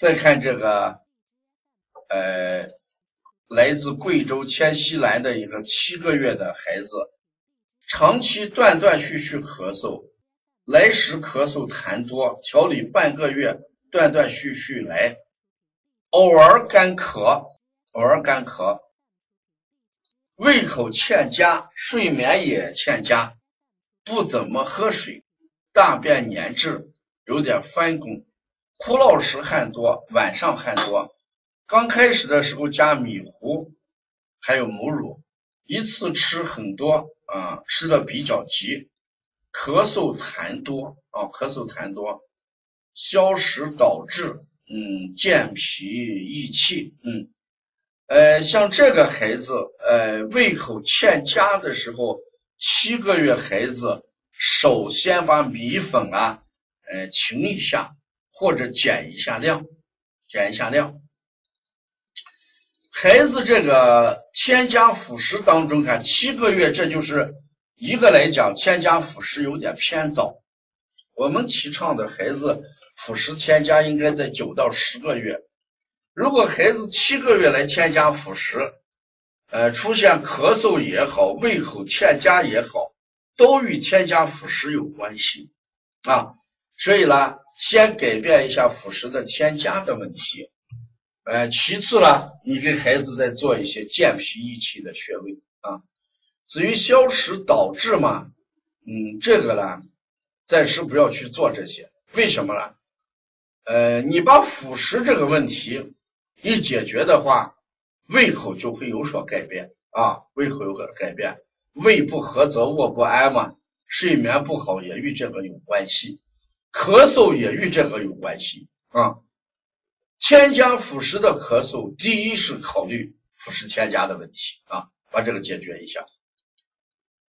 再看这个，呃，来自贵州黔西南的一个七个月的孩子，长期断断续续咳嗽，来时咳嗽痰多，调理半个月，断断续续来，偶尔干咳，偶尔干咳，胃口欠佳，睡眠也欠佳，不怎么喝水，大便粘滞，有点翻滚。哭闹时汗多，晚上汗多。刚开始的时候加米糊，还有母乳，一次吃很多啊，吃的比较急。咳嗽痰多啊，咳嗽痰多，消食导滞，嗯，健脾益气，嗯，呃，像这个孩子，呃，胃口欠佳的时候，七个月孩子，首先把米粉啊，呃，清一下。或者减一下量，减一下量。孩子这个添加辅食当中，看七个月，这就是一个来讲，添加辅食有点偏早。我们提倡的孩子辅食添加应该在九到十个月。如果孩子七个月来添加辅食，呃，出现咳嗽也好，胃口欠佳也好，都与添加辅食有关系啊。所以呢。先改变一下辅食的添加的问题，呃，其次呢，你给孩子再做一些健脾益气的穴位啊。至于消食导滞嘛，嗯，这个呢，暂时不要去做这些，为什么呢？呃，你把辅食这个问题一解决的话，胃口就会有所改变啊，胃口有所改变，胃不和则卧不安嘛，睡眠不好也与这个有关系。咳嗽也与这个有关系。啊，添加辅食的咳嗽，第一是考虑辅食添加的问题。啊，把这个解决一下。